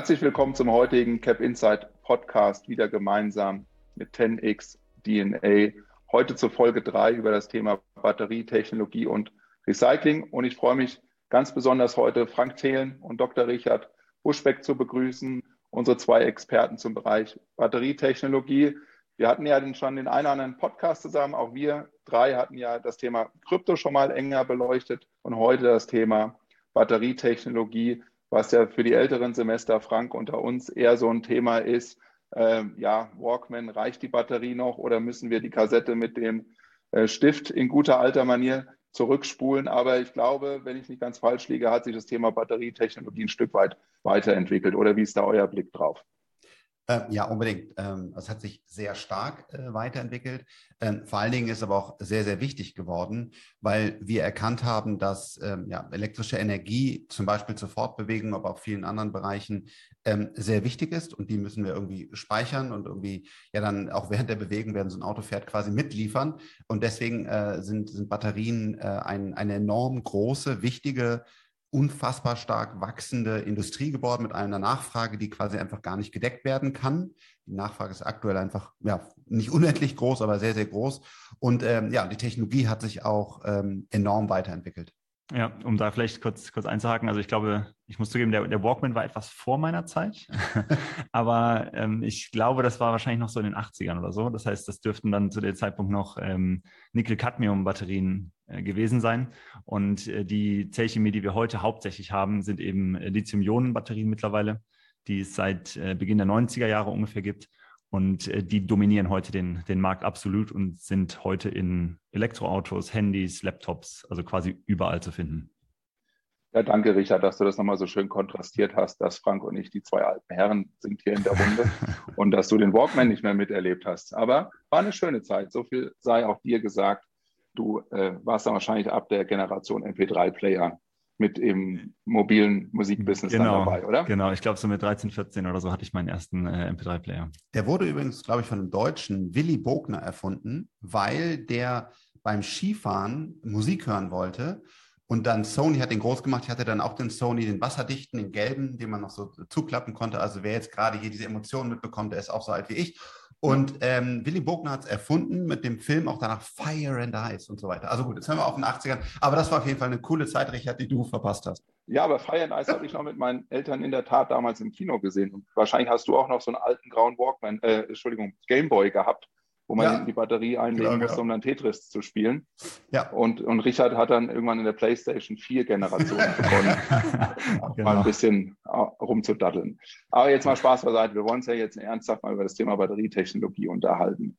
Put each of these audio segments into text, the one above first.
Herzlich willkommen zum heutigen Cap Insight Podcast, wieder gemeinsam mit 10x DNA. Heute zur Folge 3 über das Thema Batterietechnologie und Recycling. Und ich freue mich ganz besonders heute, Frank Thelen und Dr. Richard Buschbeck zu begrüßen, unsere zwei Experten zum Bereich Batterietechnologie. Wir hatten ja schon den einen oder anderen Podcast zusammen. Auch wir drei hatten ja das Thema Krypto schon mal enger beleuchtet und heute das Thema Batterietechnologie was ja für die älteren Semester, Frank, unter uns eher so ein Thema ist, ähm, ja, Walkman, reicht die Batterie noch oder müssen wir die Kassette mit dem äh, Stift in guter alter Manier zurückspulen? Aber ich glaube, wenn ich nicht ganz falsch liege, hat sich das Thema Batterietechnologie ein Stück weit weiterentwickelt. Oder wie ist da euer Blick drauf? Ähm, ja, unbedingt. Ähm, es hat sich sehr stark äh, weiterentwickelt. Ähm, vor allen Dingen ist aber auch sehr, sehr wichtig geworden, weil wir erkannt haben, dass elektrische Energie zum Beispiel zur Fortbewegung, aber auch vielen anderen Bereichen sehr wichtig ist und die müssen wir irgendwie speichern und irgendwie ja dann auch während der Bewegung, während so ein Auto fährt, quasi mitliefern. Und deswegen äh, sind, sind Batterien äh, ein, eine enorm große, wichtige unfassbar stark wachsende Industrie geworden mit einer Nachfrage, die quasi einfach gar nicht gedeckt werden kann. Die Nachfrage ist aktuell einfach ja nicht unendlich groß, aber sehr, sehr groß. Und ähm, ja, die Technologie hat sich auch ähm, enorm weiterentwickelt. Ja, um da vielleicht kurz, kurz einzuhaken. Also ich glaube, ich muss zugeben, der, der Walkman war etwas vor meiner Zeit. Aber ähm, ich glaube, das war wahrscheinlich noch so in den 80ern oder so. Das heißt, das dürften dann zu dem Zeitpunkt noch ähm, Nickel-Cadmium-Batterien gewesen sein. Und äh, die Zellchemie, die wir heute hauptsächlich haben, sind eben äh, Lithium-Ionen-Batterien mittlerweile, die es seit äh, Beginn der 90er Jahre ungefähr gibt. Und äh, die dominieren heute den, den Markt absolut und sind heute in Elektroautos, Handys, Laptops, also quasi überall zu finden. Ja, danke, Richard, dass du das nochmal so schön kontrastiert hast, dass Frank und ich die zwei alten Herren sind hier in der Runde und dass du den Walkman nicht mehr miterlebt hast. Aber war eine schöne Zeit. So viel sei auch dir gesagt. Du äh, warst dann wahrscheinlich ab der Generation MP3-Player mit im mobilen Musikbusiness genau, dabei, oder? Genau, ich glaube so mit 13, 14 oder so hatte ich meinen ersten äh, MP3-Player. Der wurde übrigens, glaube ich, von einem Deutschen, Willy Bogner, erfunden, weil der beim Skifahren Musik hören wollte. Und dann Sony hat den groß gemacht. Ich hatte dann auch den Sony, den wasserdichten, den gelben, den man noch so zuklappen konnte. Also wer jetzt gerade hier diese Emotionen mitbekommt, der ist auch so alt wie ich. Und ähm, Willy Bogner hat es erfunden mit dem Film auch danach Fire and Ice und so weiter. Also gut, jetzt hören wir auf den 80ern. Aber das war auf jeden Fall eine coole Zeit, Richard, die du verpasst hast. Ja, aber Fire and Ice habe ich noch mit meinen Eltern in der Tat damals im Kino gesehen. Und wahrscheinlich hast du auch noch so einen alten grauen Walkman, äh, Entschuldigung, Gameboy gehabt wo man ja. die Batterie einlegen genau, musste, genau. um dann Tetris zu spielen. Ja. Und, und Richard hat dann irgendwann in der PlayStation 4 Generation begonnen, genau. mal ein bisschen äh, rumzudaddeln. Aber jetzt mal Spaß beiseite. Wir wollen uns ja jetzt ernsthaft mal über das Thema Batterietechnologie unterhalten.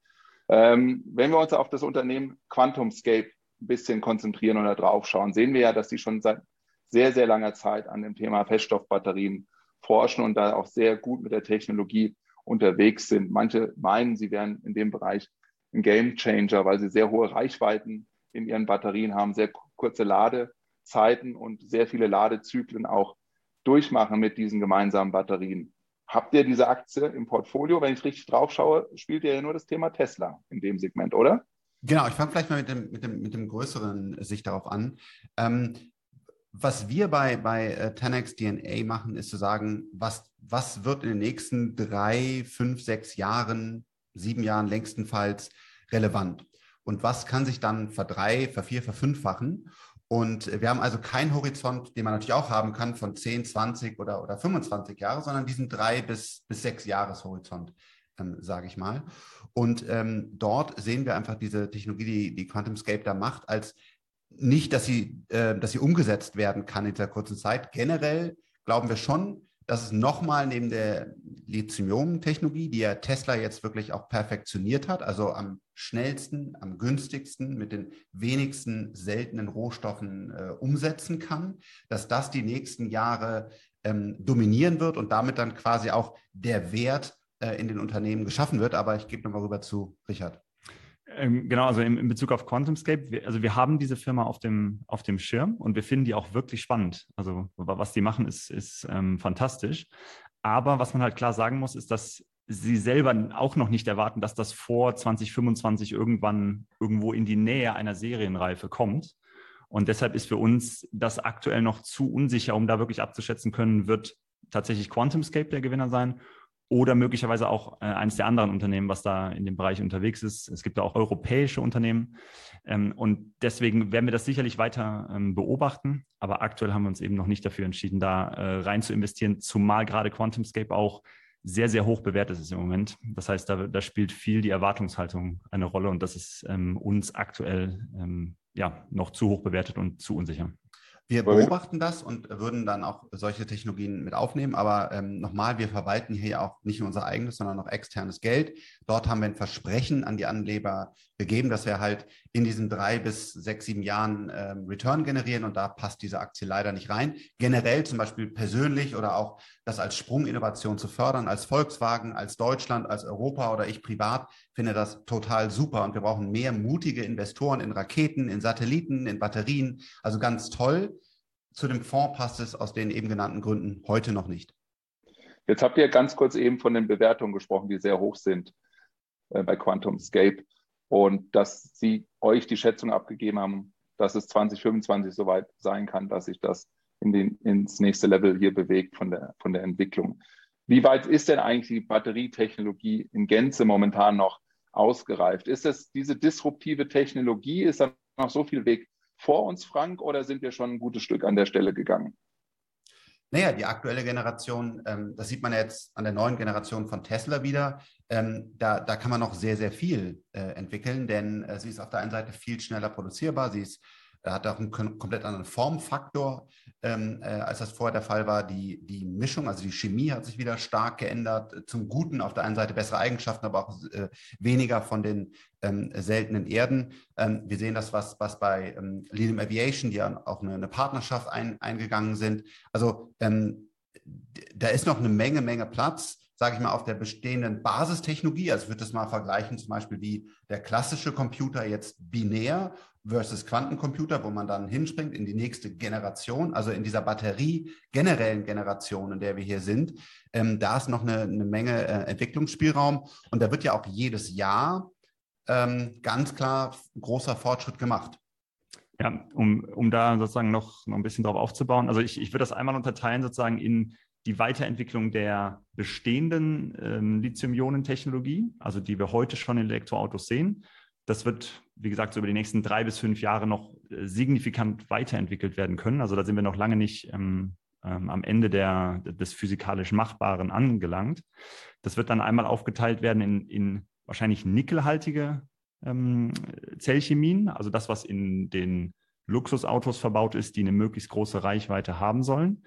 Ähm, wenn wir uns auf das Unternehmen QuantumScape ein bisschen konzentrieren oder drauf schauen, sehen wir ja, dass die schon seit sehr, sehr langer Zeit an dem Thema Feststoffbatterien forschen und da auch sehr gut mit der Technologie unterwegs sind. Manche meinen, sie wären in dem Bereich ein Game Changer, weil sie sehr hohe Reichweiten in ihren Batterien haben, sehr kurze Ladezeiten und sehr viele Ladezyklen auch durchmachen mit diesen gemeinsamen Batterien. Habt ihr diese Aktie im Portfolio? Wenn ich richtig drauf schaue, spielt ihr ja nur das Thema Tesla in dem Segment, oder? Genau, ich fange vielleicht mal mit dem, mit dem, mit dem größeren Sicht darauf an. Ähm, was wir bei, bei äh, 10x DNA machen, ist zu sagen, was, was wird in den nächsten drei, fünf, sechs Jahren, sieben Jahren längstenfalls relevant? Und was kann sich dann verdrei, vervier, verfünffachen? Und wir haben also keinen Horizont, den man natürlich auch haben kann von 10, 20 oder, oder 25 Jahre, sondern diesen drei bis, bis sechs Jahreshorizont, ähm, sage ich mal. Und ähm, dort sehen wir einfach diese Technologie, die, die QuantumScape da macht, als nicht, dass sie, äh, dass sie umgesetzt werden kann in dieser kurzen Zeit. Generell glauben wir schon, dass es nochmal neben der Lithium-Technologie, die ja Tesla jetzt wirklich auch perfektioniert hat, also am schnellsten, am günstigsten, mit den wenigsten seltenen Rohstoffen äh, umsetzen kann, dass das die nächsten Jahre ähm, dominieren wird und damit dann quasi auch der Wert äh, in den Unternehmen geschaffen wird. Aber ich gebe nochmal rüber zu Richard. Ähm, genau, also in, Bezug auf QuantumScape, wir, also wir haben diese Firma auf dem, auf dem Schirm und wir finden die auch wirklich spannend. Also was die machen, ist, ist ähm, fantastisch. Aber was man halt klar sagen muss, ist, dass sie selber auch noch nicht erwarten, dass das vor 2025 irgendwann irgendwo in die Nähe einer Serienreife kommt. Und deshalb ist für uns das aktuell noch zu unsicher, um da wirklich abzuschätzen können, wird tatsächlich QuantumScape der Gewinner sein oder möglicherweise auch äh, eines der anderen Unternehmen, was da in dem Bereich unterwegs ist. Es gibt da auch europäische Unternehmen. Ähm, und deswegen werden wir das sicherlich weiter ähm, beobachten. Aber aktuell haben wir uns eben noch nicht dafür entschieden, da äh, rein zu investieren, zumal gerade QuantumScape auch sehr, sehr hoch bewertet ist im Moment. Das heißt, da, da spielt viel die Erwartungshaltung eine Rolle und das ist ähm, uns aktuell ähm, ja, noch zu hoch bewertet und zu unsicher. Wir beobachten das und würden dann auch solche Technologien mit aufnehmen. Aber ähm, nochmal, wir verwalten hier ja auch nicht nur unser eigenes, sondern auch externes Geld. Dort haben wir ein Versprechen an die Anleger gegeben, dass wir halt in diesen drei bis sechs, sieben Jahren ähm, Return generieren. Und da passt diese Aktie leider nicht rein. Generell zum Beispiel persönlich oder auch das als Sprunginnovation zu fördern, als Volkswagen, als Deutschland, als Europa oder ich privat, finde das total super. Und wir brauchen mehr mutige Investoren in Raketen, in Satelliten, in Batterien. Also ganz toll. Zu dem Fonds passt es aus den eben genannten Gründen heute noch nicht. Jetzt habt ihr ganz kurz eben von den Bewertungen gesprochen, die sehr hoch sind äh, bei QuantumScape und dass sie euch die Schätzung abgegeben haben, dass es 2025 soweit sein kann, dass sich das in den, ins nächste Level hier bewegt von der, von der Entwicklung. Wie weit ist denn eigentlich die Batterietechnologie in Gänze momentan noch ausgereift? Ist es diese disruptive Technologie? Ist da noch so viel Weg vor uns, Frank, oder sind wir schon ein gutes Stück an der Stelle gegangen? Naja, die aktuelle Generation, ähm, das sieht man jetzt an der neuen Generation von Tesla wieder, ähm, da, da kann man noch sehr, sehr viel äh, entwickeln, denn äh, sie ist auf der einen Seite viel schneller produzierbar, sie ist er hat auch einen komplett anderen Formfaktor, ähm, äh, als das vorher der Fall war. Die, die Mischung, also die Chemie hat sich wieder stark geändert. Zum Guten auf der einen Seite bessere Eigenschaften, aber auch äh, weniger von den ähm, seltenen Erden. Ähm, wir sehen das, was, was bei ähm, Lilium Aviation, die ja auch eine, eine Partnerschaft ein, eingegangen sind. Also ähm, da ist noch eine Menge, Menge Platz sage ich mal, auf der bestehenden Basistechnologie. Also ich würde das mal vergleichen, zum Beispiel wie der klassische Computer jetzt binär versus Quantencomputer, wo man dann hinspringt in die nächste Generation, also in dieser Batterie generellen Generation, in der wir hier sind, ähm, da ist noch eine, eine Menge äh, Entwicklungsspielraum und da wird ja auch jedes Jahr ähm, ganz klar großer Fortschritt gemacht. Ja, um, um da sozusagen noch, noch ein bisschen drauf aufzubauen. Also ich, ich würde das einmal unterteilen sozusagen in die Weiterentwicklung der bestehenden ähm, Lithium-Ionen-Technologie, also die wir heute schon in Elektroautos sehen. Das wird, wie gesagt, so über die nächsten drei bis fünf Jahre noch äh, signifikant weiterentwickelt werden können. Also da sind wir noch lange nicht ähm, ähm, am Ende der, des physikalisch Machbaren angelangt. Das wird dann einmal aufgeteilt werden in, in wahrscheinlich nickelhaltige ähm, Zellchemien, also das, was in den Luxusautos verbaut ist, die eine möglichst große Reichweite haben sollen.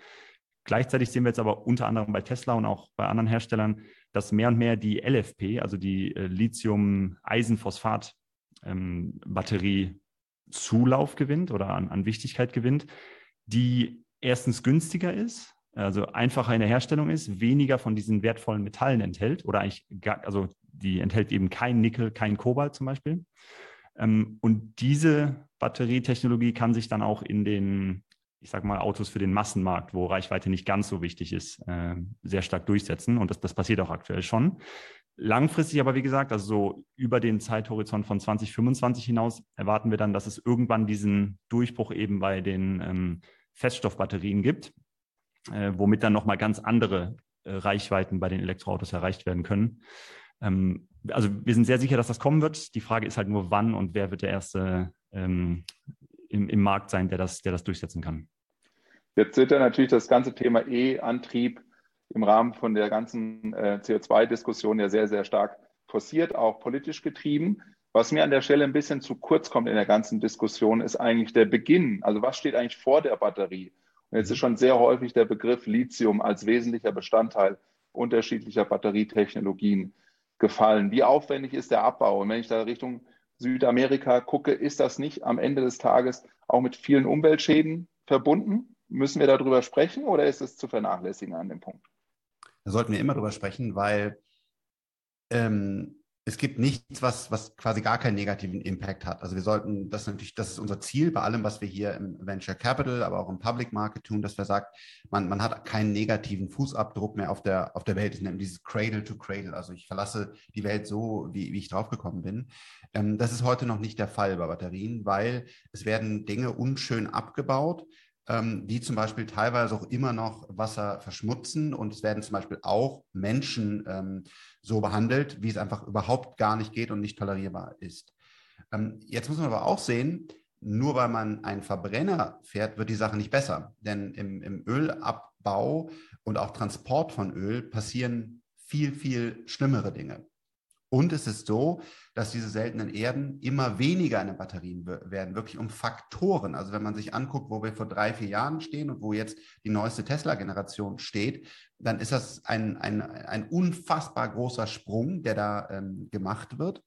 Gleichzeitig sehen wir jetzt aber unter anderem bei Tesla und auch bei anderen Herstellern, dass mehr und mehr die LFP, also die äh, Lithium-Eisenphosphat ähm, Zulauf gewinnt oder an, an Wichtigkeit gewinnt, die erstens günstiger ist, also einfacher in der Herstellung ist, weniger von diesen wertvollen Metallen enthält oder eigentlich gar, also die enthält eben kein Nickel, kein Kobalt zum Beispiel. Ähm, und diese Batterietechnologie kann sich dann auch in den, ich sage mal, Autos für den Massenmarkt, wo Reichweite nicht ganz so wichtig ist, äh, sehr stark durchsetzen. Und das, das passiert auch aktuell schon. Langfristig aber, wie gesagt, also so über den Zeithorizont von 2025 hinaus erwarten wir dann, dass es irgendwann diesen Durchbruch eben bei den ähm, Feststoffbatterien gibt, äh, womit dann nochmal ganz andere äh, Reichweiten bei den Elektroautos erreicht werden können. Ähm, also wir sind sehr sicher, dass das kommen wird. Die Frage ist halt nur, wann und wer wird der Erste ähm, im, im Markt sein, der das, der das durchsetzen kann. Jetzt wird ja natürlich das ganze Thema E-Antrieb im Rahmen von der ganzen äh, CO2-Diskussion ja sehr, sehr stark forciert, auch politisch getrieben. Was mir an der Stelle ein bisschen zu kurz kommt in der ganzen Diskussion, ist eigentlich der Beginn. Also was steht eigentlich vor der Batterie? Und jetzt ist schon sehr häufig der Begriff Lithium als wesentlicher Bestandteil unterschiedlicher Batterietechnologien gefallen. Wie aufwendig ist der Abbau? Und wenn ich da Richtung Südamerika gucke, ist das nicht am Ende des Tages auch mit vielen Umweltschäden verbunden? Müssen wir darüber sprechen oder ist es zu vernachlässigen an dem Punkt? Da sollten wir immer drüber sprechen, weil ähm, es gibt nichts, was, was quasi gar keinen negativen Impact hat. Also wir sollten, das natürlich, das ist unser Ziel bei allem, was wir hier im Venture Capital, aber auch im Public Market tun, dass wir sagen, man, man hat keinen negativen Fußabdruck mehr auf der, auf der Welt. Ich nenne dieses Cradle to Cradle. Also ich verlasse die Welt so, wie, wie ich draufgekommen bin. Ähm, das ist heute noch nicht der Fall bei Batterien, weil es werden Dinge unschön abgebaut, ähm, die zum Beispiel teilweise auch immer noch Wasser verschmutzen und es werden zum Beispiel auch Menschen ähm, so behandelt, wie es einfach überhaupt gar nicht geht und nicht tolerierbar ist. Ähm, jetzt muss man aber auch sehen, nur weil man einen Verbrenner fährt, wird die Sache nicht besser. Denn im, im Ölabbau und auch Transport von Öl passieren viel, viel schlimmere Dinge. Und es ist so, dass diese seltenen Erden immer weniger in den Batterien werden, wirklich um Faktoren. Also wenn man sich anguckt, wo wir vor drei, vier Jahren stehen und wo jetzt die neueste Tesla-Generation steht, dann ist das ein, ein, ein unfassbar großer Sprung, der da ähm, gemacht wird.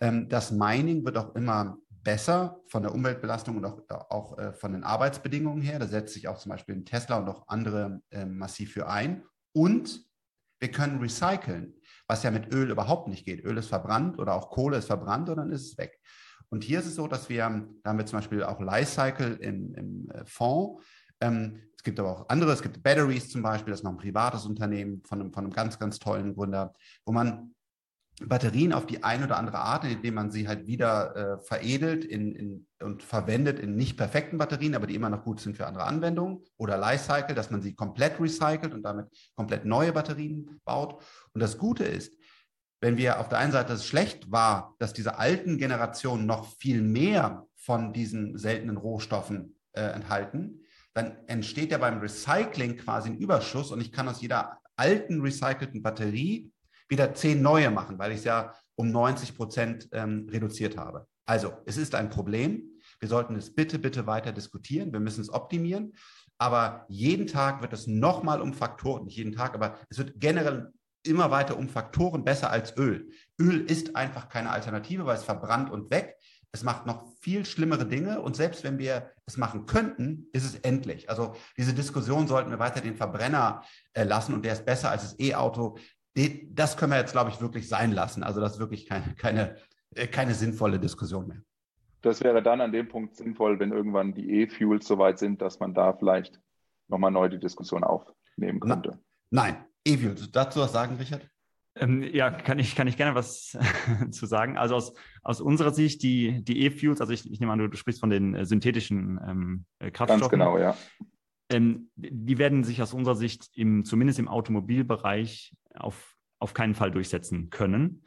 Ähm, das Mining wird auch immer besser von der Umweltbelastung und auch, auch äh, von den Arbeitsbedingungen her. Da setzt sich auch zum Beispiel Tesla und auch andere äh, massiv für ein. Und wir können recyceln was ja mit Öl überhaupt nicht geht. Öl ist verbrannt oder auch Kohle ist verbrannt und dann ist es weg. Und hier ist es so, dass wir, da haben wir zum Beispiel auch Lifecycle im, im äh, Fonds. Ähm, es gibt aber auch andere, es gibt Batteries zum Beispiel, das ist noch ein privates Unternehmen von einem, von einem ganz, ganz tollen Gründer, wo man Batterien auf die eine oder andere Art, indem man sie halt wieder äh, veredelt in, in, und verwendet in nicht perfekten Batterien, aber die immer noch gut sind für andere Anwendungen. Oder Lifecycle, dass man sie komplett recycelt und damit komplett neue Batterien baut. Und das Gute ist, wenn wir auf der einen Seite es schlecht war, dass diese alten Generationen noch viel mehr von diesen seltenen Rohstoffen äh, enthalten, dann entsteht ja beim Recycling quasi ein Überschuss und ich kann aus jeder alten recycelten Batterie wieder zehn neue machen, weil ich es ja um 90 Prozent ähm, reduziert habe. Also es ist ein Problem. Wir sollten es bitte, bitte weiter diskutieren. Wir müssen es optimieren. Aber jeden Tag wird es nochmal um Faktoren, nicht jeden Tag, aber es wird generell immer weiter um Faktoren besser als Öl. Öl ist einfach keine Alternative, weil es verbrannt und weg. Es macht noch viel schlimmere Dinge und selbst wenn wir es machen könnten, ist es endlich. Also diese Diskussion sollten wir weiter den Verbrenner äh, lassen und der ist besser als das E-Auto. Das können wir jetzt, glaube ich, wirklich sein lassen. Also das ist wirklich keine, keine, äh, keine sinnvolle Diskussion mehr. Das wäre dann an dem Punkt sinnvoll, wenn irgendwann die E-Fuels so weit sind, dass man da vielleicht nochmal neu die Diskussion aufnehmen könnte. Nein, E-Fuels. Dazu was sagen, Richard? Ähm, ja, kann ich, kann ich gerne was zu sagen. Also aus, aus unserer Sicht, die, die E-Fuels, also ich, ich nehme an, du, du, sprichst von den äh, synthetischen ähm, äh, Kraftstoffen. Ganz genau, ja. Ähm, die werden sich aus unserer Sicht im, zumindest im Automobilbereich auf, auf keinen Fall durchsetzen können.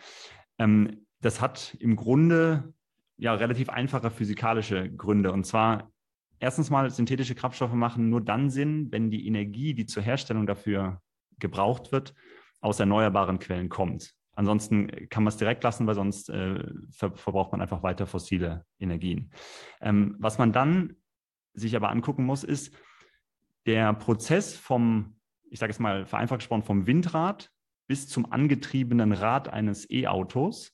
Ähm, das hat im Grunde ja relativ einfache physikalische Gründe. Und zwar erstens mal synthetische Kraftstoffe machen nur dann Sinn, wenn die Energie, die zur Herstellung dafür gebraucht wird, aus erneuerbaren Quellen kommt. Ansonsten kann man es direkt lassen, weil sonst äh, ver verbraucht man einfach weiter fossile Energien. Ähm, was man dann sich aber angucken muss, ist der Prozess vom, ich sage es mal vereinfacht gesprochen, vom Windrad bis zum angetriebenen Rad eines E-Autos,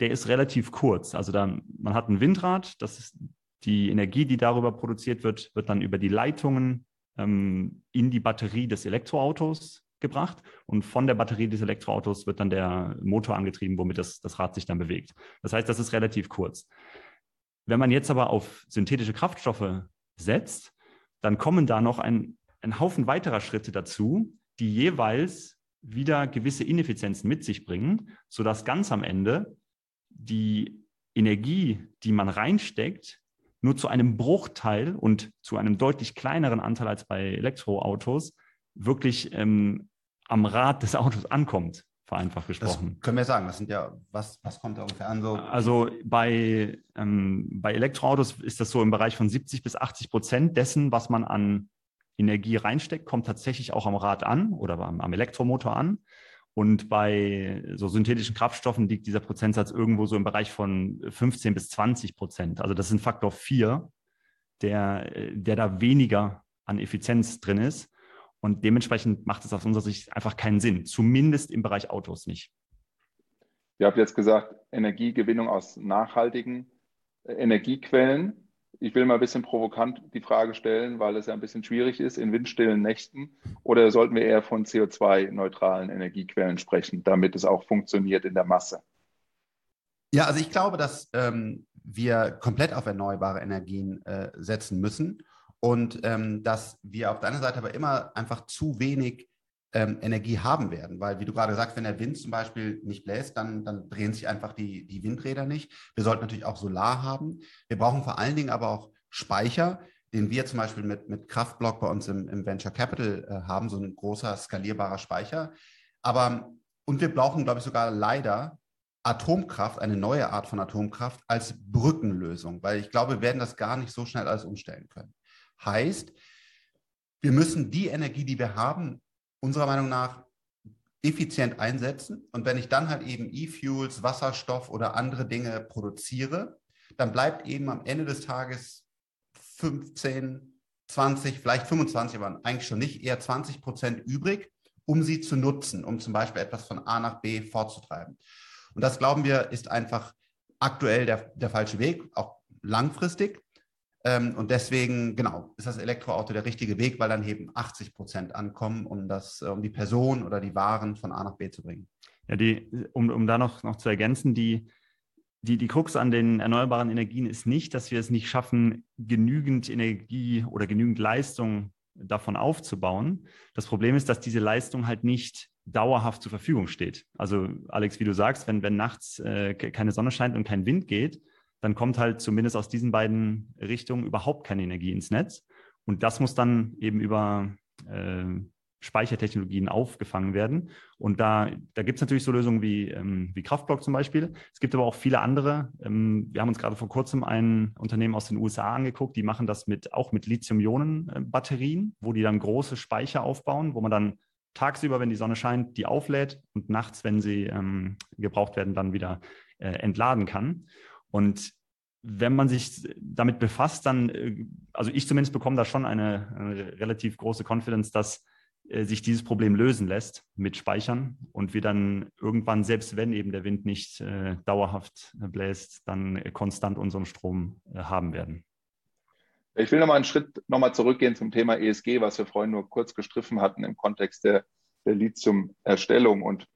der ist relativ kurz. Also dann, man hat ein Windrad, das ist die Energie, die darüber produziert wird, wird dann über die Leitungen ähm, in die Batterie des Elektroautos gebracht und von der Batterie des Elektroautos wird dann der Motor angetrieben, womit das, das Rad sich dann bewegt. Das heißt, das ist relativ kurz. Wenn man jetzt aber auf synthetische Kraftstoffe setzt, dann kommen da noch ein, ein Haufen weiterer Schritte dazu, die jeweils wieder gewisse Ineffizienzen mit sich bringen, sodass ganz am Ende die Energie, die man reinsteckt, nur zu einem Bruchteil und zu einem deutlich kleineren Anteil als bei Elektroautos wirklich ähm, am Rad des Autos ankommt, vereinfacht gesprochen. Das können wir sagen, das sind ja, was, was kommt da ungefähr an? So? Also bei, ähm, bei Elektroautos ist das so im Bereich von 70 bis 80 Prozent dessen, was man an Energie reinsteckt, kommt tatsächlich auch am Rad an oder am, am Elektromotor an. Und bei so synthetischen Kraftstoffen liegt dieser Prozentsatz irgendwo so im Bereich von 15 bis 20 Prozent. Also das ist ein Faktor 4, der, der da weniger an Effizienz drin ist. Und dementsprechend macht es aus unserer Sicht einfach keinen Sinn, zumindest im Bereich Autos nicht. Ihr habt jetzt gesagt, Energiegewinnung aus nachhaltigen äh, Energiequellen. Ich will mal ein bisschen provokant die Frage stellen, weil es ja ein bisschen schwierig ist in windstillen Nächten. Oder sollten wir eher von CO2-neutralen Energiequellen sprechen, damit es auch funktioniert in der Masse? Ja, also ich glaube, dass ähm, wir komplett auf erneuerbare Energien äh, setzen müssen und ähm, dass wir auf der anderen Seite aber immer einfach zu wenig ähm, Energie haben werden, weil wie du gerade sagst, wenn der Wind zum Beispiel nicht bläst, dann, dann drehen sich einfach die, die Windräder nicht. Wir sollten natürlich auch Solar haben. Wir brauchen vor allen Dingen aber auch Speicher, den wir zum Beispiel mit, mit Kraftblock bei uns im, im Venture Capital äh, haben, so ein großer skalierbarer Speicher. Aber, und wir brauchen, glaube ich, sogar leider Atomkraft, eine neue Art von Atomkraft als Brückenlösung, weil ich glaube, wir werden das gar nicht so schnell alles umstellen können. Heißt, wir müssen die Energie, die wir haben, unserer Meinung nach effizient einsetzen. Und wenn ich dann halt eben E-Fuels, Wasserstoff oder andere Dinge produziere, dann bleibt eben am Ende des Tages 15, 20, vielleicht 25, aber eigentlich schon nicht, eher 20 Prozent übrig, um sie zu nutzen, um zum Beispiel etwas von A nach B vorzutreiben. Und das glauben wir, ist einfach aktuell der, der falsche Weg, auch langfristig. Ähm, und deswegen, genau, ist das Elektroauto der richtige Weg, weil dann eben 80 Prozent ankommen, um, das, um die Person oder die Waren von A nach B zu bringen. Ja, die, um, um da noch, noch zu ergänzen, die, die, die Krux an den erneuerbaren Energien ist nicht, dass wir es nicht schaffen, genügend Energie oder genügend Leistung davon aufzubauen. Das Problem ist, dass diese Leistung halt nicht dauerhaft zur Verfügung steht. Also Alex, wie du sagst, wenn, wenn nachts äh, keine Sonne scheint und kein Wind geht, dann kommt halt zumindest aus diesen beiden Richtungen überhaupt keine Energie ins Netz. Und das muss dann eben über äh, Speichertechnologien aufgefangen werden. Und da, da gibt es natürlich so Lösungen wie, ähm, wie Kraftblock zum Beispiel. Es gibt aber auch viele andere. Ähm, wir haben uns gerade vor kurzem ein Unternehmen aus den USA angeguckt, die machen das mit, auch mit Lithium-Ionen-Batterien, wo die dann große Speicher aufbauen, wo man dann tagsüber, wenn die Sonne scheint, die auflädt und nachts, wenn sie ähm, gebraucht werden, dann wieder äh, entladen kann. Und wenn man sich damit befasst, dann, äh, also ich zumindest bekomme da schon eine, eine relativ große Confidence, dass äh, sich dieses Problem lösen lässt mit Speichern und wir dann irgendwann, selbst wenn eben der Wind nicht äh, dauerhaft bläst, dann konstant unseren Strom äh, haben werden. Ich will nochmal einen Schritt nochmal zurückgehen zum Thema ESG, was wir vorhin nur kurz gestriffen hatten im Kontext der, der Lithium-Erstellung. Und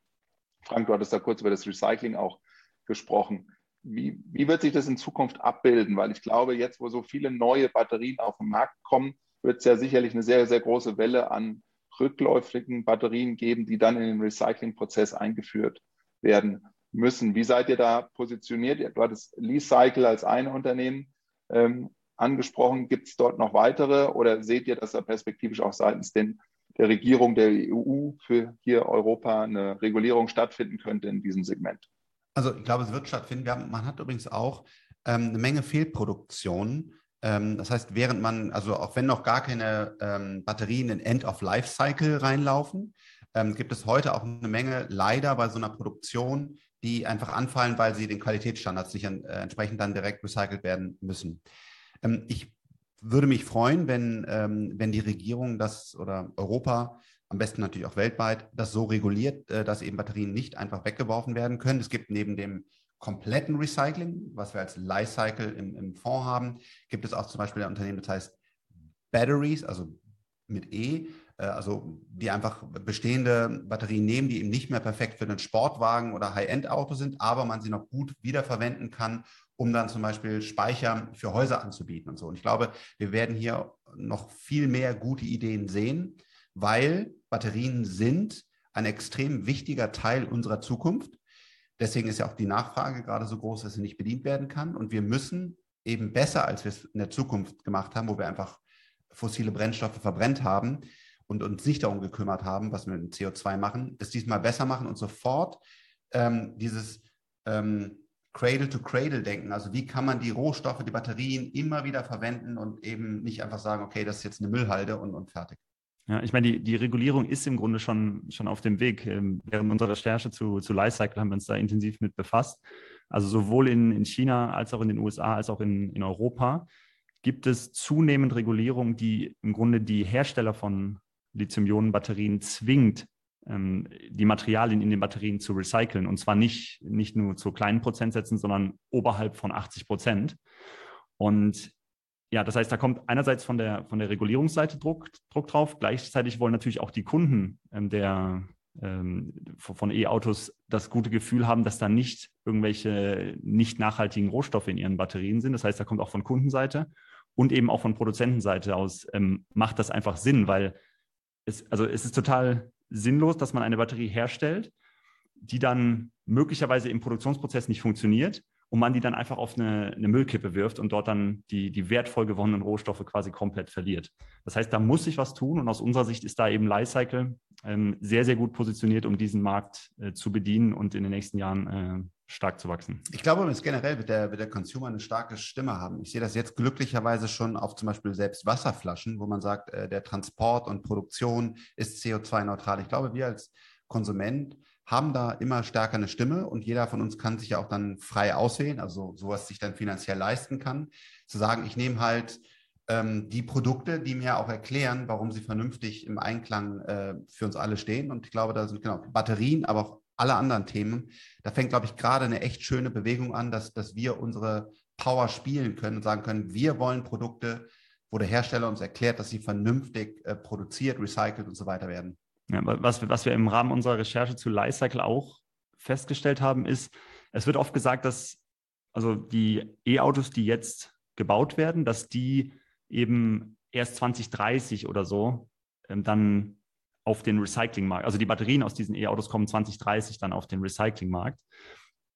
Frank, du hattest da kurz über das Recycling auch gesprochen. Wie, wie wird sich das in Zukunft abbilden? Weil ich glaube, jetzt, wo so viele neue Batterien auf den Markt kommen, wird es ja sicherlich eine sehr, sehr große Welle an rückläufigen Batterien geben, die dann in den Recyclingprozess eingeführt werden müssen. Wie seid ihr da positioniert? Du hattest Lease als ein Unternehmen ähm, angesprochen. Gibt es dort noch weitere oder seht ihr, dass da perspektivisch auch seitens den, der Regierung der EU für hier Europa eine Regulierung stattfinden könnte in diesem Segment? Also ich glaube, es wird stattfinden. Haben, man hat übrigens auch ähm, eine Menge Fehlproduktionen. Ähm, das heißt, während man, also auch wenn noch gar keine ähm, Batterien in End-of-Life-Cycle reinlaufen, ähm, gibt es heute auch eine Menge leider bei so einer Produktion, die einfach anfallen, weil sie den Qualitätsstandards nicht an, äh, entsprechend dann direkt recycelt werden müssen. Ähm, ich würde mich freuen, wenn, ähm, wenn die Regierung das oder Europa am besten natürlich auch weltweit, das so reguliert, äh, dass eben Batterien nicht einfach weggeworfen werden können. Es gibt neben dem kompletten Recycling, was wir als Lifecycle im, im Fonds haben, gibt es auch zum Beispiel ein Unternehmen, das heißt Batteries, also mit E, äh, also die einfach bestehende Batterien nehmen, die eben nicht mehr perfekt für den Sportwagen oder High-End-Auto sind, aber man sie noch gut wiederverwenden kann, um dann zum Beispiel Speicher für Häuser anzubieten und so. Und ich glaube, wir werden hier noch viel mehr gute Ideen sehen weil Batterien sind ein extrem wichtiger Teil unserer Zukunft. Deswegen ist ja auch die Nachfrage gerade so groß, dass sie nicht bedient werden kann. Und wir müssen eben besser, als wir es in der Zukunft gemacht haben, wo wir einfach fossile Brennstoffe verbrennt haben und uns nicht darum gekümmert haben, was wir mit dem CO2 machen, das diesmal besser machen und sofort ähm, dieses ähm, Cradle-to-Cradle-Denken. Also wie kann man die Rohstoffe, die Batterien immer wieder verwenden und eben nicht einfach sagen, okay, das ist jetzt eine Müllhalde und, und fertig. Ja, ich meine, die, die Regulierung ist im Grunde schon, schon auf dem Weg. Ähm, während unserer Recherche zu, zu Lifecycle haben wir uns da intensiv mit befasst. Also sowohl in, in China als auch in den USA als auch in, in Europa gibt es zunehmend Regulierung, die im Grunde die Hersteller von Lithium-Ionen-Batterien zwingt, ähm, die Materialien in den Batterien zu recyceln. Und zwar nicht, nicht nur zu kleinen Prozentsätzen, sondern oberhalb von 80 Prozent. Und ja, das heißt, da kommt einerseits von der, von der Regulierungsseite Druck, Druck drauf. Gleichzeitig wollen natürlich auch die Kunden ähm, der, ähm, von E-Autos das gute Gefühl haben, dass da nicht irgendwelche nicht nachhaltigen Rohstoffe in ihren Batterien sind. Das heißt, da kommt auch von Kundenseite und eben auch von Produzentenseite aus ähm, macht das einfach Sinn, weil es, also es ist total sinnlos, dass man eine Batterie herstellt, die dann möglicherweise im Produktionsprozess nicht funktioniert und man die dann einfach auf eine, eine, Müllkippe wirft und dort dann die, die wertvoll gewonnenen Rohstoffe quasi komplett verliert. Das heißt, da muss sich was tun und aus unserer Sicht ist da eben Lifecycle ähm, sehr, sehr gut positioniert, um diesen Markt äh, zu bedienen und in den nächsten Jahren äh, stark zu wachsen. Ich glaube, es generell wird der, wird der Consumer eine starke Stimme haben. Ich sehe das jetzt glücklicherweise schon auf zum Beispiel selbst Wasserflaschen, wo man sagt, äh, der Transport und Produktion ist CO2-neutral. Ich glaube, wir als Konsument haben da immer stärker eine Stimme und jeder von uns kann sich ja auch dann frei auswählen, also sowas sich dann finanziell leisten kann, zu sagen, ich nehme halt ähm, die Produkte, die mir auch erklären, warum sie vernünftig im Einklang äh, für uns alle stehen. Und ich glaube, da sind genau Batterien, aber auch alle anderen Themen. Da fängt, glaube ich, gerade eine echt schöne Bewegung an, dass, dass wir unsere Power spielen können und sagen können, wir wollen Produkte, wo der Hersteller uns erklärt, dass sie vernünftig äh, produziert, recycelt und so weiter werden. Ja, was, was wir im Rahmen unserer Recherche zu Lifecycle auch festgestellt haben, ist, es wird oft gesagt, dass also die E-Autos, die jetzt gebaut werden, dass die eben erst 2030 oder so ähm, dann auf den Recyclingmarkt, also die Batterien aus diesen E-Autos kommen 2030 dann auf den Recyclingmarkt.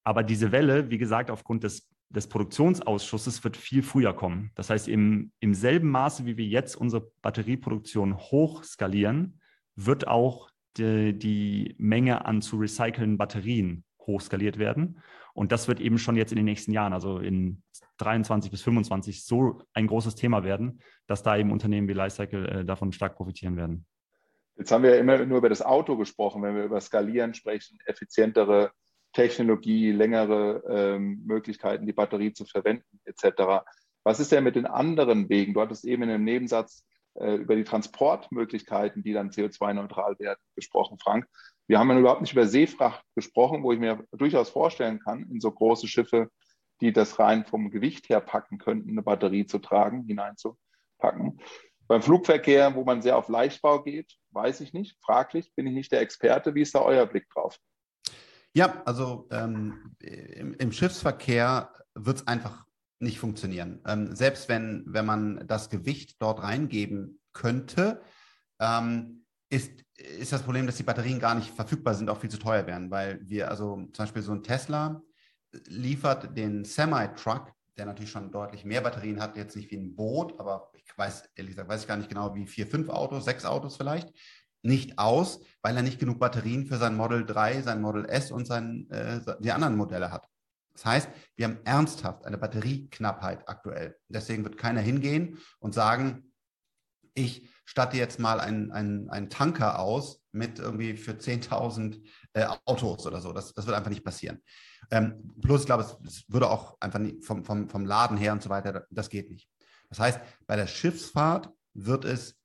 Aber diese Welle, wie gesagt, aufgrund des, des Produktionsausschusses wird viel früher kommen. Das heißt, im, im selben Maße, wie wir jetzt unsere Batterieproduktion hochskalieren, wird auch die, die Menge an zu recycelnden Batterien hochskaliert werden. Und das wird eben schon jetzt in den nächsten Jahren, also in 23 bis 25, so ein großes Thema werden, dass da eben Unternehmen wie Lifecycle äh, davon stark profitieren werden. Jetzt haben wir ja immer nur über das Auto gesprochen, wenn wir über Skalieren sprechen, effizientere Technologie, längere ähm, Möglichkeiten, die Batterie zu verwenden, etc. Was ist denn mit den anderen Wegen? Du hattest eben in einem Nebensatz über die Transportmöglichkeiten, die dann CO2-neutral werden, gesprochen, Frank. Wir haben ja überhaupt nicht über Seefracht gesprochen, wo ich mir durchaus vorstellen kann, in so große Schiffe, die das rein vom Gewicht her packen könnten, eine Batterie zu tragen, hineinzupacken. Beim Flugverkehr, wo man sehr auf Leichtbau geht, weiß ich nicht, fraglich, bin ich nicht der Experte. Wie ist da euer Blick drauf? Ja, also ähm, im, im, Schiffsverkehr wird es einfach nicht funktionieren. Ähm, selbst wenn, wenn man das Gewicht dort reingeben könnte, ähm, ist, ist das Problem, dass die Batterien gar nicht verfügbar sind, auch viel zu teuer wären, weil wir, also zum Beispiel so ein Tesla liefert den Semi-Truck, der natürlich schon deutlich mehr Batterien hat, jetzt nicht wie ein Boot, aber ich weiß, ehrlich gesagt, weiß ich gar nicht genau, wie vier, fünf Autos, sechs Autos vielleicht, nicht aus, weil er nicht genug Batterien für sein Model 3, sein Model S und sein, äh, die anderen Modelle hat. Das heißt, wir haben ernsthaft eine Batterieknappheit aktuell. Deswegen wird keiner hingehen und sagen, ich statte jetzt mal einen, einen, einen Tanker aus mit irgendwie für 10.000 äh, Autos oder so. Das, das wird einfach nicht passieren. Ähm, plus, ich glaube, es, es, würde auch einfach nicht vom, vom, vom Laden her und so weiter, das geht nicht. Das heißt, bei der Schiffsfahrt wird es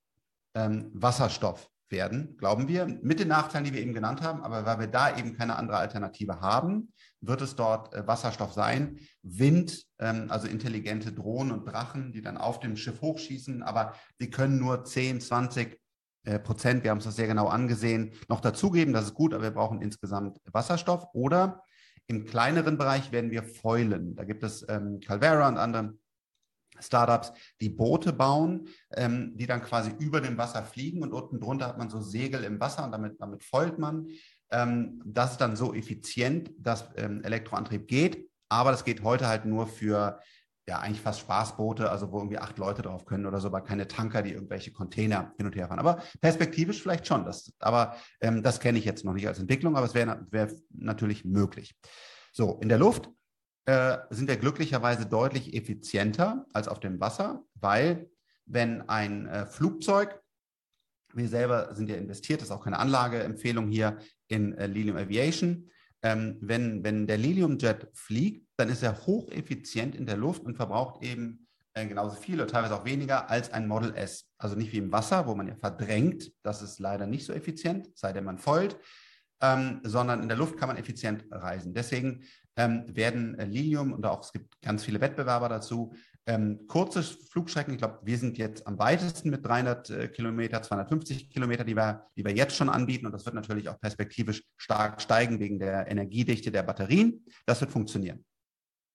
ähm, Wasserstoff werden, glauben wir, mit den Nachteilen, die wir eben genannt haben. Aber weil wir da eben keine andere Alternative haben, wird es dort äh, Wasserstoff sein. Wind, ähm, also intelligente Drohnen und Drachen, die dann auf dem Schiff hochschießen, aber die können nur 10, 20 äh, Prozent, wir haben es das sehr genau angesehen, noch dazugeben. Das ist gut, aber wir brauchen insgesamt Wasserstoff. Oder im kleineren Bereich werden wir Fäulen. Da gibt es ähm, Calvera und andere Startups, die Boote bauen, ähm, die dann quasi über dem Wasser fliegen und unten drunter hat man so Segel im Wasser und damit, damit foilt man. Ähm, das dann so effizient, dass ähm, Elektroantrieb geht, aber das geht heute halt nur für ja eigentlich fast Spaßboote, also wo irgendwie acht Leute drauf können oder so, aber keine Tanker, die irgendwelche Container hin und her fahren. Aber perspektivisch vielleicht schon. Das, aber ähm, das kenne ich jetzt noch nicht als Entwicklung, aber es wäre wär natürlich möglich. So, in der Luft äh, sind wir glücklicherweise deutlich effizienter als auf dem Wasser, weil wenn ein äh, Flugzeug, wir selber sind ja investiert, das ist auch keine Anlageempfehlung hier in äh, Lilium Aviation, ähm, wenn, wenn der Lilium-Jet fliegt, dann ist er hocheffizient in der Luft und verbraucht eben äh, genauso viel oder teilweise auch weniger als ein Model S. Also nicht wie im Wasser, wo man ja verdrängt, das ist leider nicht so effizient, sei denn man folgt, ähm, sondern in der Luft kann man effizient reisen. Deswegen ähm, werden äh, Lilium und auch es gibt ganz viele Wettbewerber dazu, ähm, kurze Flugstrecken, ich glaube, wir sind jetzt am weitesten mit 300 äh, Kilometer, 250 Kilometer, die wir, die wir jetzt schon anbieten. Und das wird natürlich auch perspektivisch stark steigen wegen der Energiedichte der Batterien. Das wird funktionieren.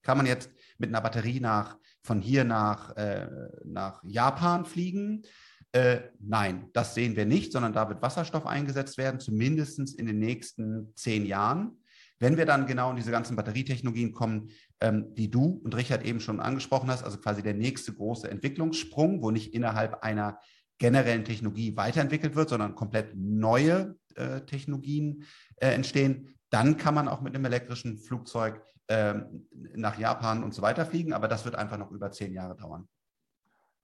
Kann man jetzt mit einer Batterie nach, von hier nach, äh, nach Japan fliegen? Äh, nein, das sehen wir nicht, sondern da wird Wasserstoff eingesetzt werden, zumindest in den nächsten zehn Jahren. Wenn wir dann genau in diese ganzen Batterietechnologien kommen, ähm, die du und Richard eben schon angesprochen hast, also quasi der nächste große Entwicklungssprung, wo nicht innerhalb einer generellen Technologie weiterentwickelt wird, sondern komplett neue äh, Technologien äh, entstehen, dann kann man auch mit einem elektrischen Flugzeug ähm, nach Japan und so weiter fliegen, aber das wird einfach noch über zehn Jahre dauern.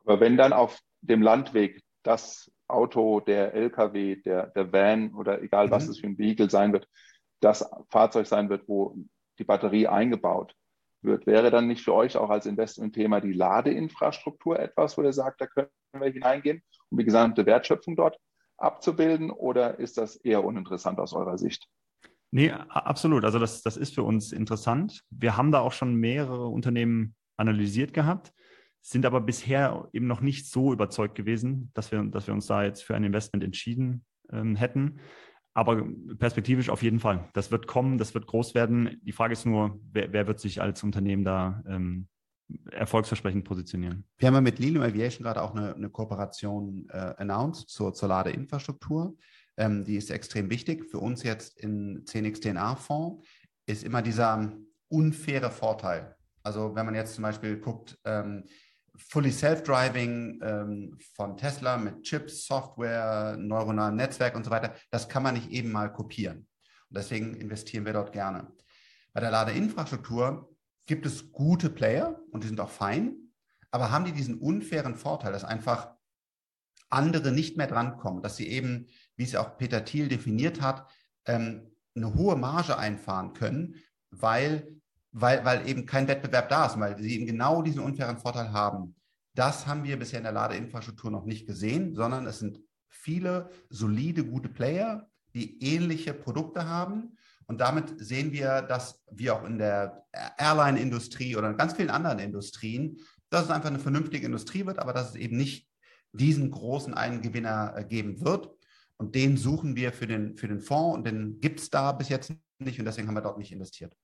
Aber wenn dann auf dem Landweg das Auto, der LKW, der, der Van oder egal mhm. was es für ein Vehikel sein wird, das Fahrzeug sein wird, wo die Batterie eingebaut wird, wäre dann nicht für euch auch als Investmentthema die Ladeinfrastruktur etwas, wo ihr sagt, da können wir hineingehen, um die gesamte Wertschöpfung dort abzubilden oder ist das eher uninteressant aus eurer Sicht? Nee, absolut. Also das, das ist für uns interessant. Wir haben da auch schon mehrere Unternehmen analysiert gehabt, sind aber bisher eben noch nicht so überzeugt gewesen, dass wir, dass wir uns da jetzt für ein Investment entschieden ähm, hätten. Aber perspektivisch auf jeden Fall. Das wird kommen, das wird groß werden. Die Frage ist nur, wer, wer wird sich als Unternehmen da ähm, erfolgsversprechend positionieren? Wir haben ja mit Lilium Aviation gerade auch eine, eine Kooperation äh, announced zur, zur Ladeinfrastruktur. Ähm, die ist extrem wichtig. Für uns jetzt in 10x10A-Fonds ist immer dieser unfaire Vorteil. Also wenn man jetzt zum Beispiel guckt, ähm, Fully Self-Driving ähm, von Tesla mit Chips, Software, neuronalen Netzwerk und so weiter, das kann man nicht eben mal kopieren. Und deswegen investieren wir dort gerne. Bei der Ladeinfrastruktur gibt es gute Player und die sind auch fein, aber haben die diesen unfairen Vorteil, dass einfach andere nicht mehr drankommen, dass sie eben, wie es auch Peter Thiel definiert hat, ähm, eine hohe Marge einfahren können, weil weil, weil eben kein Wettbewerb da ist, weil sie eben genau diesen unfairen Vorteil haben. Das haben wir bisher in der Ladeinfrastruktur noch nicht gesehen, sondern es sind viele solide, gute Player, die ähnliche Produkte haben. Und damit sehen wir, dass wir auch in der Airline-Industrie oder in ganz vielen anderen Industrien, dass es einfach eine vernünftige Industrie wird, aber dass es eben nicht diesen großen einen Gewinner äh, geben wird. Und den suchen wir für den, für den Fonds und den gibt es da bis jetzt nicht und deswegen haben wir dort nicht investiert.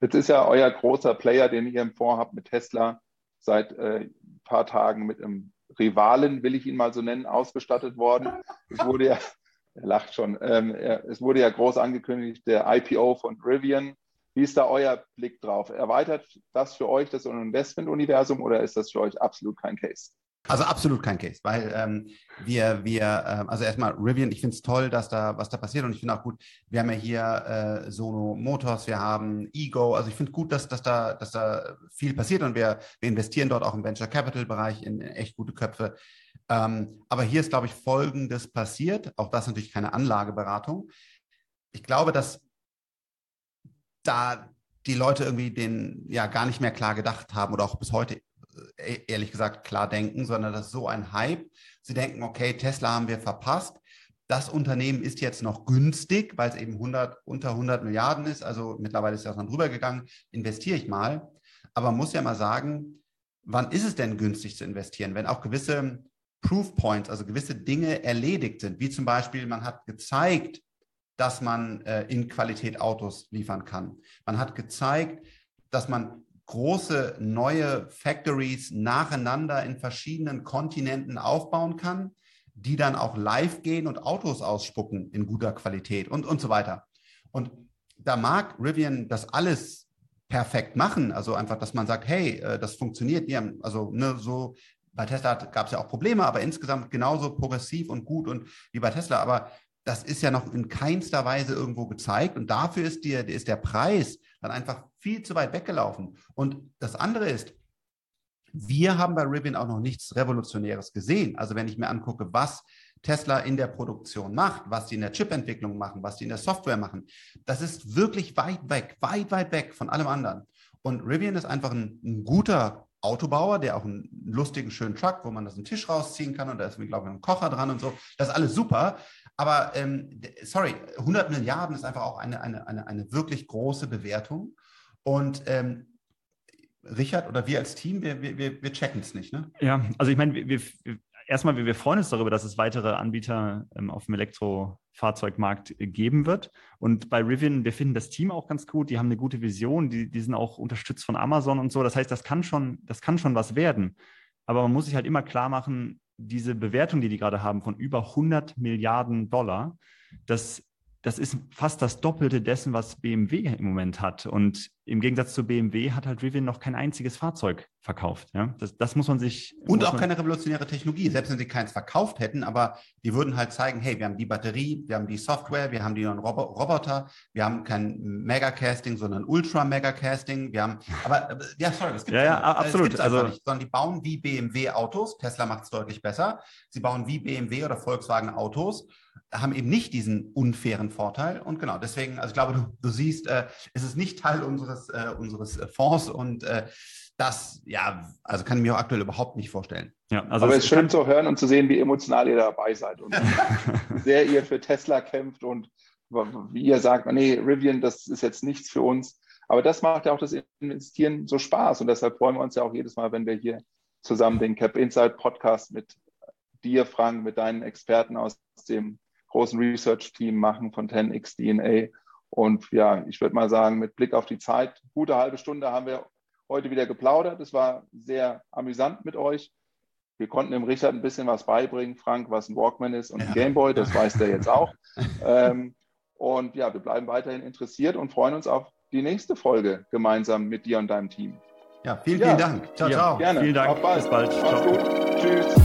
Jetzt ist ja euer großer Player, den ihr im Fonds habt mit Tesla, seit äh, ein paar Tagen mit einem Rivalen, will ich ihn mal so nennen, ausgestattet worden. Es wurde ja, er lacht schon, ähm, es wurde ja groß angekündigt, der IPO von Rivian. Wie ist da euer Blick drauf? Erweitert das für euch das Investment-Universum oder ist das für euch absolut kein Case? Also absolut kein Case, weil ähm, wir, wir, äh, also erstmal Rivian, ich finde es toll, dass da was da passiert und ich finde auch gut, wir haben ja hier äh, Sono Motors, wir haben Ego, also ich finde gut, dass, dass, da, dass da viel passiert und wir, wir investieren dort auch im Venture Capital Bereich in, in echt gute Köpfe. Ähm, aber hier ist, glaube ich, Folgendes passiert, auch das natürlich keine Anlageberatung. Ich glaube, dass da die Leute irgendwie den ja gar nicht mehr klar gedacht haben oder auch bis heute ehrlich gesagt klar denken, sondern das ist so ein Hype. Sie denken, okay, Tesla haben wir verpasst. Das Unternehmen ist jetzt noch günstig, weil es eben 100, unter 100 Milliarden ist. Also mittlerweile ist das dann drüber gegangen. Investiere ich mal. Aber man muss ja mal sagen, wann ist es denn günstig zu investieren? Wenn auch gewisse Proof Points, also gewisse Dinge erledigt sind, wie zum Beispiel, man hat gezeigt, dass man äh, in Qualität Autos liefern kann. Man hat gezeigt, dass man große neue Factories nacheinander in verschiedenen Kontinenten aufbauen kann, die dann auch live gehen und Autos ausspucken in guter Qualität und, und so weiter. Und da mag Rivian das alles perfekt machen, also einfach, dass man sagt, hey, äh, das funktioniert, die haben, also ne, so bei Tesla gab es ja auch Probleme, aber insgesamt genauso progressiv und gut und wie bei Tesla. Aber das ist ja noch in keinster Weise irgendwo gezeigt. Und dafür ist, die, ist der Preis dann einfach viel zu weit weggelaufen. Und das andere ist, wir haben bei Rivian auch noch nichts Revolutionäres gesehen. Also wenn ich mir angucke, was Tesla in der Produktion macht, was sie in der Chipentwicklung machen, was sie in der Software machen, das ist wirklich weit weg, weit, weit weg von allem anderen. Und Rivian ist einfach ein, ein guter Autobauer, der auch einen lustigen, schönen Truck, wo man das einen Tisch rausziehen kann und da ist, glaube ich, ein Kocher dran und so. Das ist alles super. Aber ähm, sorry, 100 Milliarden ist einfach auch eine, eine, eine, eine wirklich große Bewertung. Und ähm, Richard oder wir als Team, wir, wir, wir checken es nicht. Ne? Ja, also ich meine, wir, wir, erstmal, wir, freuen uns darüber, dass es weitere Anbieter ähm, auf dem Elektrofahrzeugmarkt geben wird. Und bei Rivian, wir finden das Team auch ganz gut. Die haben eine gute Vision, die, die sind auch unterstützt von Amazon und so. Das heißt, das kann schon, das kann schon was werden. Aber man muss sich halt immer klar machen, diese Bewertung, die die gerade haben von über 100 Milliarden Dollar, das das ist fast das Doppelte dessen, was BMW im Moment hat. Und im Gegensatz zu BMW hat halt Rivian noch kein einziges Fahrzeug verkauft. Ja? Das, das muss man sich. Und auch keine revolutionäre Technologie, selbst wenn sie keins verkauft hätten, aber die würden halt zeigen, hey, wir haben die Batterie, wir haben die Software, wir haben die Roboter, wir haben kein Megacasting, sondern Ultra-Megacasting, wir haben, aber ja, sorry, das gibt ja, ja, absolut. also, nicht, sondern die bauen wie BMW Autos, Tesla macht es deutlich besser, sie bauen wie BMW oder Volkswagen Autos haben eben nicht diesen unfairen Vorteil. Und genau, deswegen, also ich glaube, du, du siehst, äh, es ist nicht Teil unseres, äh, unseres Fonds und äh, das, ja, also kann ich mir auch aktuell überhaupt nicht vorstellen. Ja, also Aber es ist schön zu hören und zu sehen, wie emotional ihr dabei seid und wie sehr ihr für Tesla kämpft und wie ihr sagt, nee, Rivian, das ist jetzt nichts für uns. Aber das macht ja auch das Investieren so Spaß und deshalb freuen wir uns ja auch jedes Mal, wenn wir hier zusammen den Cap Insight Podcast mit dir, Frank, mit deinen Experten aus dem großen Research-Team machen von 10x DNA. Und ja, ich würde mal sagen, mit Blick auf die Zeit, gute halbe Stunde haben wir heute wieder geplaudert. Es war sehr amüsant mit euch. Wir konnten dem Richard ein bisschen was beibringen, Frank, was ein Walkman ist und ein Gameboy, das weiß der jetzt auch. ähm, und ja, wir bleiben weiterhin interessiert und freuen uns auf die nächste Folge gemeinsam mit dir und deinem Team. Ja, vielen, ja. vielen Dank. Ciao, ja, ciao. Gerne. Vielen Dank. Auf bald. Bis bald. Mach's ciao. gut. Tschüss.